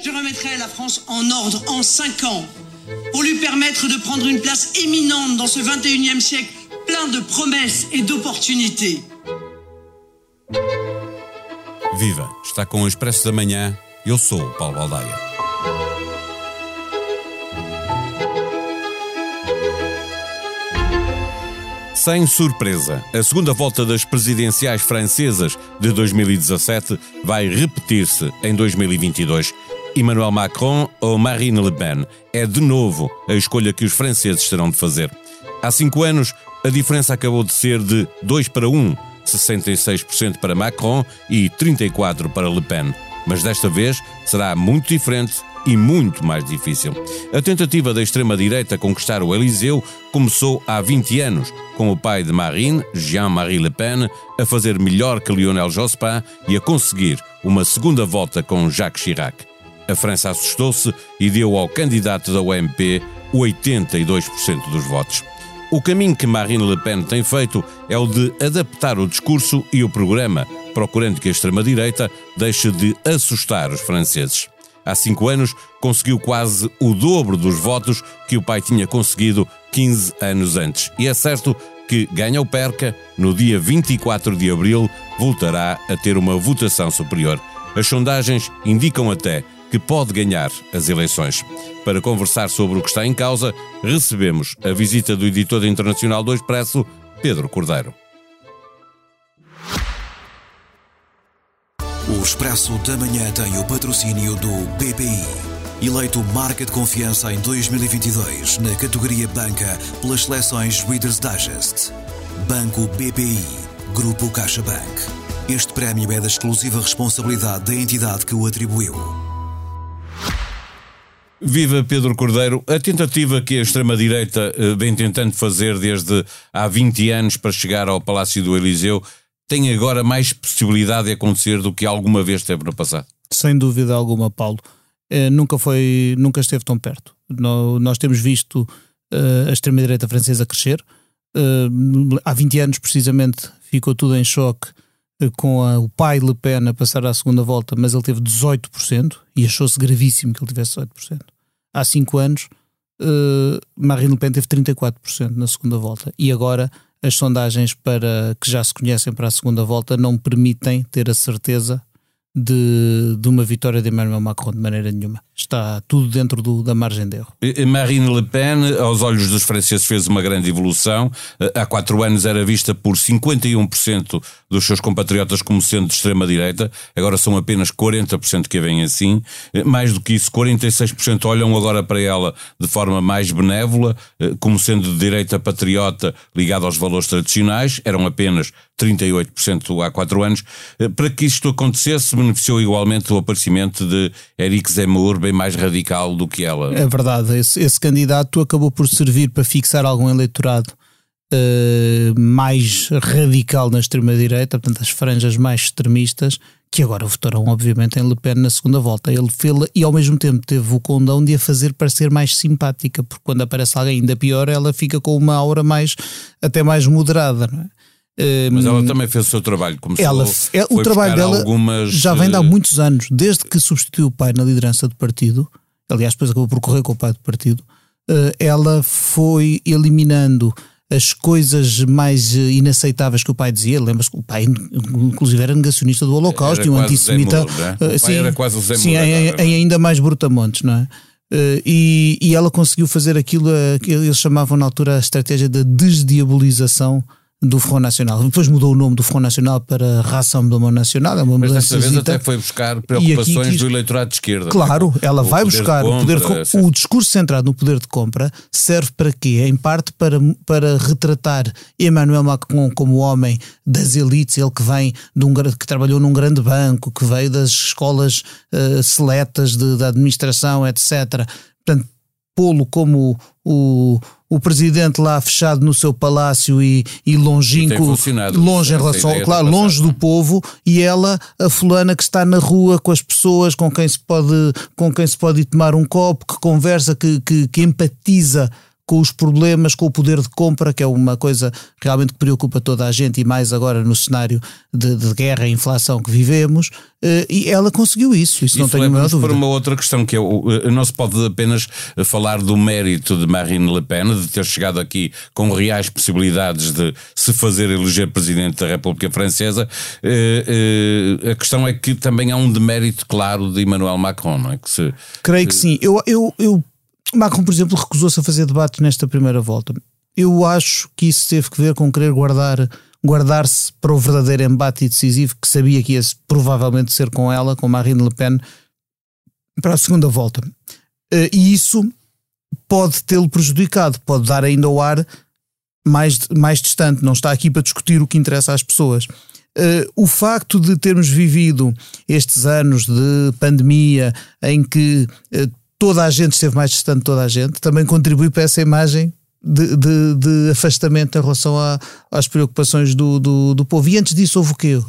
Je remettrai la France en ordre en cinq ans pour lui permettre de prendre une place éminente dans ce 21e siècle plein de promesses et d'opportunités. Viva! Está com o Expresso da Manhã. Eu sou Paulo Baldaia. Sem surpresa, a segunda volta das presidenciais francesas de 2017 vai repetir-se em 2022. Emmanuel Macron ou Marine Le Pen é de novo a escolha que os franceses terão de fazer. Há cinco anos, a diferença acabou de ser de 2 para 1, 66% para Macron e 34% para Le Pen. Mas desta vez será muito diferente e muito mais difícil. A tentativa da extrema-direita conquistar o Eliseu começou há 20 anos, com o pai de Marine, Jean-Marie Le Pen, a fazer melhor que Lionel Jospin e a conseguir uma segunda volta com Jacques Chirac. A França assustou-se e deu ao candidato da UMP 82% dos votos. O caminho que Marine Le Pen tem feito é o de adaptar o discurso e o programa, procurando que a extrema-direita deixe de assustar os franceses. Há cinco anos conseguiu quase o dobro dos votos que o pai tinha conseguido 15 anos antes. E é certo que, ganha ou perca, no dia 24 de abril voltará a ter uma votação superior. As sondagens indicam até que pode ganhar as eleições. Para conversar sobre o que está em causa, recebemos a visita do editor internacional do Expresso, Pedro Cordeiro. O Expresso da Manhã tem o patrocínio do BPI. Eleito Marca de Confiança em 2022 na categoria Banca pelas seleções Reader's Digest. Banco BPI. Grupo CaixaBank. Este prémio é da exclusiva responsabilidade da entidade que o atribuiu. Viva Pedro Cordeiro. A tentativa que a extrema-direita eh, vem tentando fazer desde há 20 anos para chegar ao Palácio do Eliseu tem agora mais possibilidade de acontecer do que alguma vez teve no passado? Sem dúvida alguma, Paulo. Eh, nunca foi, nunca esteve tão perto. No, nós temos visto uh, a extrema-direita francesa crescer. Uh, há 20 anos, precisamente, ficou tudo em choque com a, o pai Le Pen a passar à segunda volta, mas ele teve 18% e achou-se gravíssimo que ele tivesse 18%. Há 5 anos, Marine Le Pen teve 34% na segunda volta e agora as sondagens para que já se conhecem para a segunda volta não permitem ter a certeza de, de uma vitória de Emmanuel Macron de maneira nenhuma. Está tudo dentro do, da margem de erro. Marine Le Pen, aos olhos dos franceses, fez uma grande evolução. Eh, há quatro anos era vista por 51% dos seus compatriotas como sendo de extrema-direita, agora são apenas 40% que a veem assim. Eh, mais do que isso, 46% olham agora para ela de forma mais benévola, eh, como sendo de direita patriota ligada aos valores tradicionais, eram apenas 38% há quatro anos. Para que isto acontecesse, beneficiou igualmente o aparecimento de Eric Zemmour, mais radical do que ela. É verdade, esse, esse candidato acabou por servir para fixar algum eleitorado uh, mais radical na extrema-direita, portanto, as franjas mais extremistas, que agora votarão, obviamente, em Le Pen na segunda volta. Ele fez e ao mesmo tempo teve o condão de a fazer parecer mais simpática, porque quando aparece alguém ainda pior, ela fica com uma aura mais, até mais moderada, não é? Mas ela também fez o seu trabalho. Começou, ela, é, o trabalho dela algumas... já vem de há eh, muitos anos, desde que substituiu o pai na liderança do partido. Aliás, depois acabou por correr com o pai do partido. Eh, ela foi eliminando as coisas mais eh, inaceitáveis que o pai dizia. Lembras que o pai, inclusive, era negacionista do Holocausto e um antissemita. Né? sim, era quase o Zé sim, em, em, ainda mais brutamontes, não é? e, e ela conseguiu fazer aquilo que eles chamavam na altura a estratégia da desdiabolização do Front Nacional. Depois mudou o nome do Front Nacional para Rassemblement Nacional. É uma Mas desta vez até foi buscar preocupações quis... do eleitorado de esquerda. Claro, ela vai buscar o poder de compra. O discurso centrado no poder de compra serve para quê? Em parte para, para retratar Emmanuel Macron como homem das elites, ele que vem de um que trabalhou num grande banco, que veio das escolas uh, seletas de, da administração, etc. Portanto, pô-lo como o, o presidente lá fechado no seu palácio e, e longínquo, longe em relação, claro, longe do povo, e ela, a fulana que está na rua com as pessoas com quem se pode, com quem se pode ir tomar um copo, que conversa, que, que, que empatiza com os problemas, com o poder de compra, que é uma coisa realmente que preocupa toda a gente e mais agora no cenário de, de guerra e inflação que vivemos. Uh, e ela conseguiu isso, isso, não tenho a menor dúvida. para uma outra questão que é, uh, não se pode apenas falar do mérito de Marine Le Pen, de ter chegado aqui com reais possibilidades de se fazer eleger presidente da República Francesa. A questão é que também há um demérito claro de Emmanuel Macron, não é? Que se, Creio que sim. Eu, eu, eu Macron, por exemplo, recusou-se a fazer debate nesta primeira volta. Eu acho que isso teve que ver com querer guardar guardar-se para o verdadeiro embate decisivo que sabia que ia provavelmente ser com ela, com Marine Le Pen, para a segunda volta. Eh, e isso pode tê-lo prejudicado, pode dar ainda o ar mais, mais distante, não está aqui para discutir o que interessa às pessoas. Uh, o facto de termos vivido estes anos de pandemia em que uh, toda a gente esteve mais distante toda a gente, também contribui para essa imagem de, de, de afastamento em relação a, às preocupações do, do, do, povo. E antes disso houve o quê?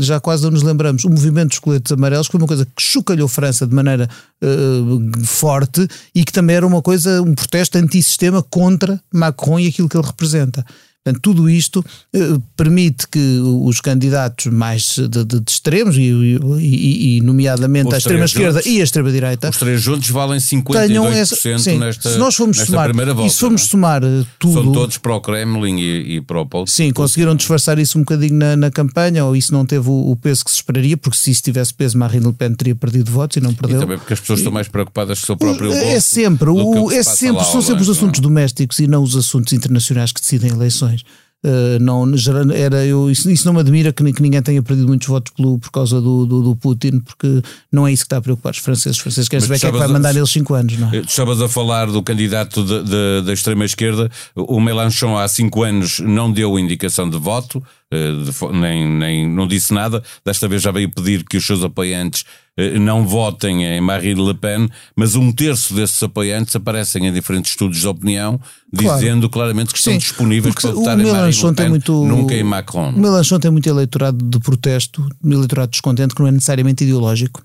Já quase não nos lembramos. O movimento dos coletes amarelos foi uma coisa que chocalhou França de maneira uh, forte e que também era uma coisa, um protesto antissistema contra Macron e aquilo que ele representa. Portanto, tudo isto eh, permite que os candidatos mais de, de, de extremos, e, e, e nomeadamente os a extrema-esquerda e a extrema-direita, os três juntos valem 52% essa, sim, nesta, se nós formos somar, primeira volta. E se formos é? somar eh, tudo. São todos para o Kremlin e, e para o Putin. Sim, conseguiram disfarçar isso um bocadinho na, na campanha, ou isso não teve o, o, peso que se esperaria, porque se isso tivesse peso, Marine Le Pen teria perdido votos e não perdeu. E também porque as pessoas estão mais preocupadas com o seu próprio bolso. É sempre, o, é sempre, são sempre os é? assuntos domésticos e não os assuntos internacionais que decidem eleições. Uh, não, era eu, isso, isso, não me admira que, que, ninguém tenha perdido muitos votos pelo, por causa do, do, do, Putin, porque não é isso que está a preocupar os franceses. Os franceses querem saber quem é que vai mandar eles 5 anos. Não é? Tu estavas a falar do candidato de, de, da extrema-esquerda. O Melanchon há 5 anos não deu indicação de voto, de, nem, nem não disse nada. Desta vez já veio pedir que os seus apoiantes uh, não votem em Marine Le Pen, mas um terço desses apoiantes aparecem em diferentes estudos de opinião dizendo claro. claramente que estão Sim, disponíveis para votar em Marine Le Pen, muito, nunca em Macron. O Melanchon tem muito eleitorado de protesto, um eleitorado descontente que não é necessariamente ideológico.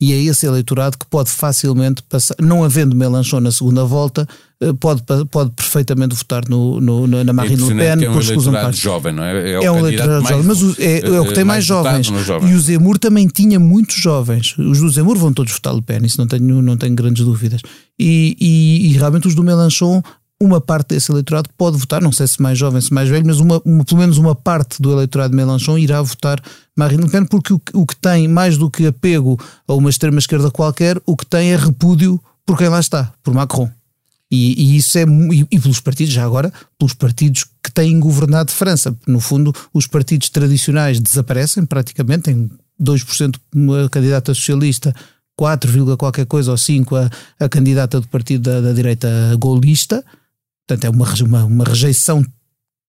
E é esse eleitorado que pode facilmente passar, não havendo Melanchon na segunda volta, eh, pode, pode perfeitamente votar no, no na Marine Le Pen. É um eleitorado jovem, não é? É, é um eleitorado jovem, mas o, é, é, o que tem mais, mais jovens. E o Zemmour também tinha muitos jovens. Os do Zemmour vão todos votar Le Pen, isso não tenho, não tenho grandes dúvidas. E, e, e realmente os do Melanchon uma parte desse eleitorado pode votar, não sei se mais jovem, se mais velho, mas uma, uma, pelo menos uma parte do eleitorado de Mélenchon irá votar Marine Le Pen, porque o, o que tem, mais do que apego a uma extrema-esquerda qualquer, o que tem é repúdio por quem lá está, por Macron. E, e isso é e, e, pelos partidos, já agora, pelos partidos que têm governado França. No fundo, os partidos tradicionais desaparecem praticamente, tem 2% uma candidata socialista, 4, qualquer coisa ou 5 a, a candidata do partido da, da direita golista Portanto, é uma, uma, uma rejeição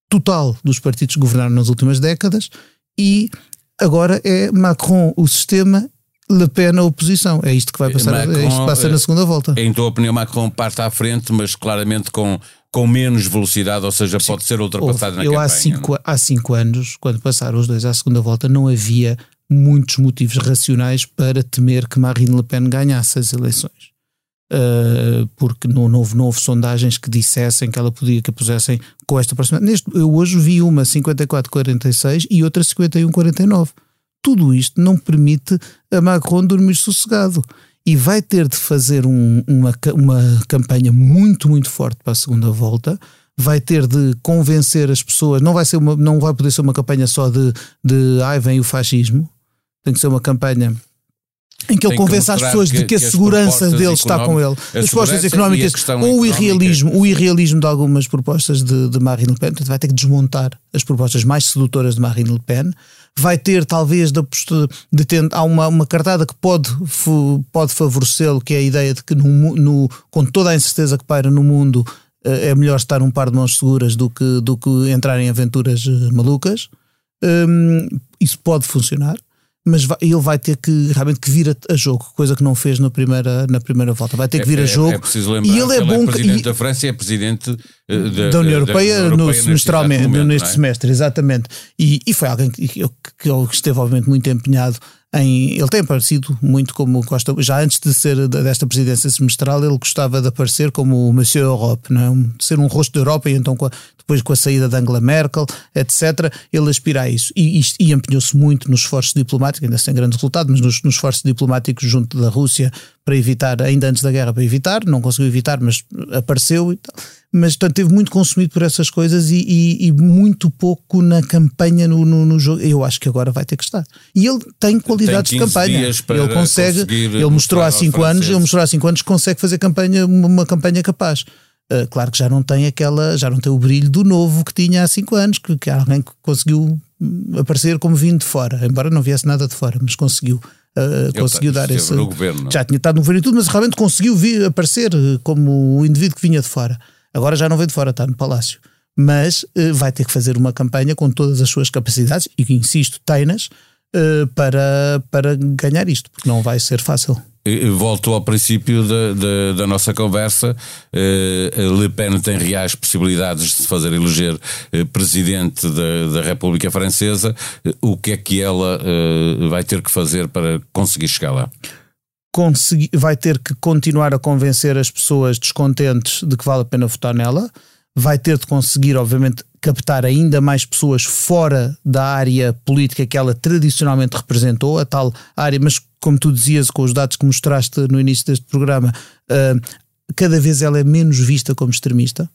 total dos partidos que governaram nas últimas décadas e agora é Macron o sistema Le Pen a oposição. É isto que vai passar, Macron, é isto que passa na segunda volta. Em tua opinião, Macron parte à frente, mas claramente com, com menos velocidade, ou seja, Sim. pode ser ultrapassado Houve, na eu campanha. Há cinco, há cinco anos, quando passaram os dois à segunda volta, não havia muitos motivos racionais para temer que Marine Le Pen ganhasse as eleições. Uh, porque não, não, houve, não houve sondagens que dissessem que ela podia, que a pusessem com esta proximidade. Neste, eu hoje vi uma 54-46 e outra 51-49. Tudo isto não permite a Macron dormir sossegado. E vai ter de fazer um, uma, uma campanha muito, muito forte para a segunda volta. Vai ter de convencer as pessoas. Não vai, ser uma, não vai poder ser uma campanha só de, de ai, vem o fascismo. Tem que ser uma campanha em que ele convence as pessoas que, de que a segurança dele está com ele. As propostas económicas ou o irrealismo, o irrealismo de algumas propostas de, de Marine Le Pen, portanto, vai ter que desmontar as propostas mais sedutoras de Marine Le Pen. Vai ter, talvez, de, de há uma, uma cartada que pode, pode favorecê-lo, que é a ideia de que, no, no, com toda a incerteza que paira no mundo, eh, é melhor estar um par de mãos seguras do que, do que entrar em aventuras eh, malucas. Um, isso pode funcionar mas vai, ele vai ter que realmente que vir a, a, jogo, coisa que não fez na primeira, na primeira volta. Vai ter que vir é, a jogo. É, é preciso lembrar e ele é, bom é presidente e, da França e é presidente uh, da, da, União Europeia, da, da no, semestralmente, momento, neste é? semestre, exatamente. E, e foi alguém que, que, que esteve, obviamente, muito empenhado em, ele tem aparecido muito como gosta, já antes de ser desta presidência semestral, ele gostava de aparecer como o Monsieur Europe, não é? de ser um rosto da Europa, e então depois com a saída de Angela Merkel, etc., ele aspira a isso. E, e, e empenhou-se muito nos esforços diplomáticos, ainda sem grande resultado, mas nos, nos esforços diplomáticos junto da Rússia para evitar, ainda antes da guerra, para evitar, não conseguiu evitar, mas apareceu e tal mas portanto, teve muito consumido por essas coisas e, e, e muito pouco na campanha no, no, no, jogo. Eu acho que agora vai ter que estar. E ele tem qualidades tem de campanha. Ele consegue, ele mostrou há cinco anos, ele mostrou há cinco anos que consegue fazer campanha, uma campanha capaz. Uh, claro que já não tem aquela, já não tem o brilho do novo que tinha há cinco anos, que, que alguém que conseguiu aparecer como vindo de fora, embora não viesse nada de fora, mas conseguiu. Uh, conseguiu dar esse. Governo, já tinha estado no governo e tudo, mas realmente conseguiu vir aparecer como o indivíduo que vinha de fora. Agora já não vem de fora, está no Palácio. Mas uh, vai ter que fazer uma campanha com todas as suas capacidades, e insisto, teinas, uh, para, para ganhar isto, porque não vai ser fácil. Volto ao princípio da, da, nossa conversa. Uh, Le Pen tem reais possibilidades de se fazer eleger uh, presidente da, da República Francesa. O que é que ela vai ter que fazer para conseguir chegar lá? conseguir, vai ter que continuar a convencer as pessoas descontentes de que vale a pena votar nela, vai ter de conseguir, obviamente, captar ainda mais pessoas fora da área política que ela tradicionalmente representou, a tal área, mas como tu dizias com os dados que mostraste no início deste programa, uh, cada vez ela é menos vista como extremista.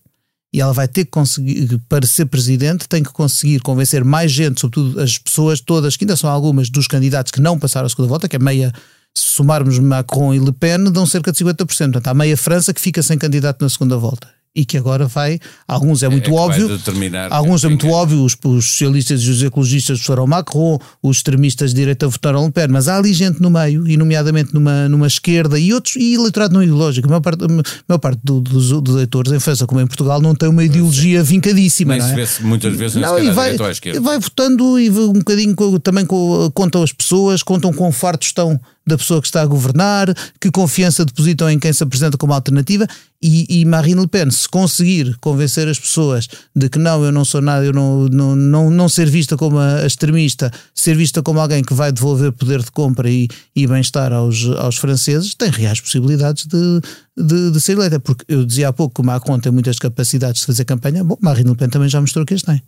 E ela vai ter que conseguir, para ser presidente, tem que conseguir convencer mais gente, sobretudo as pessoas todas, que ainda são algumas dos candidatos que não passaram a segunda volta, que é meia se somarmos Macron e Le Pen, dão cerca de 50%. Portanto, há meia França que fica sem candidato na segunda volta e que agora vai. Alguns é, é muito é óbvio, alguns é muito é. óbvio. Os, os, socialistas e os ecologistas votaram Macron, os extremistas de direita votaram Le Pen, mas há ali gente no meio, e nomeadamente numa, numa esquerda e outros, e eleitorado não ideológico. A maior parte, a maior parte do, dos, dos eleitores em França, como em Portugal, não tem uma ideologia vincadíssima. Nem não é? se vê muitas vezes não, e vai, à esquerda. vai votando e um bocadinho também contam as pessoas, contam com farto estão da pessoa que está a governar, que confiança depositam em quem se apresenta como alternativa e, e, Marine Le Pen, se conseguir convencer as pessoas de que não, eu não sou nada, eu não, não, não, não ser vista como a extremista, ser vista como alguém que vai devolver poder de compra e, e bem-estar aos, aos franceses, tem reais possibilidades de, de, de ser eleita. Porque eu dizia há pouco que o Macron tem muitas capacidades de fazer campanha, bom, Marine Le Pen também já mostrou que as tem.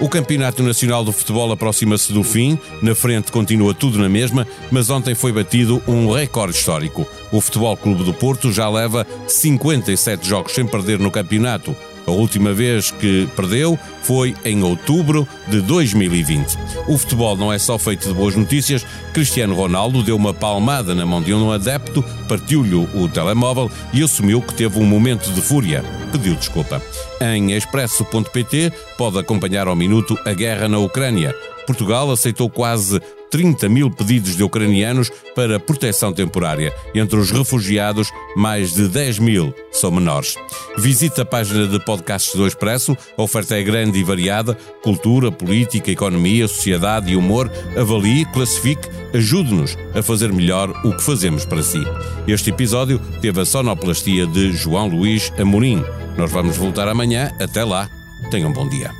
O Campeonato Nacional de Futebol aproxima-se do fim, na frente continua tudo na mesma, mas ontem foi batido um recorde histórico. O Futebol Clube do Porto já leva 57 jogos sem perder no campeonato. A última vez que perdeu foi em outubro de 2020. O futebol não é só feito de boas notícias. Cristiano Ronaldo deu uma palmada na mão de um adepto, partiu-lhe o telemóvel e assumiu que teve um momento de fúria. Pediu desculpa. Em expresso.pt pode acompanhar ao minuto a guerra na Ucrânia. Portugal aceitou quase 30 mil pedidos de ucranianos para proteção temporária. Entre os refugiados, mais de 10 mil são menores. Visite a página de podcasts do Expresso, a oferta é grande e variada: cultura, política, economia, sociedade e humor. Avalie, classifique, ajude-nos a fazer melhor o que fazemos para si. Este episódio teve a sonoplastia de João Luís Amorim. Nós vamos voltar amanhã. Até lá. Tenham um bom dia.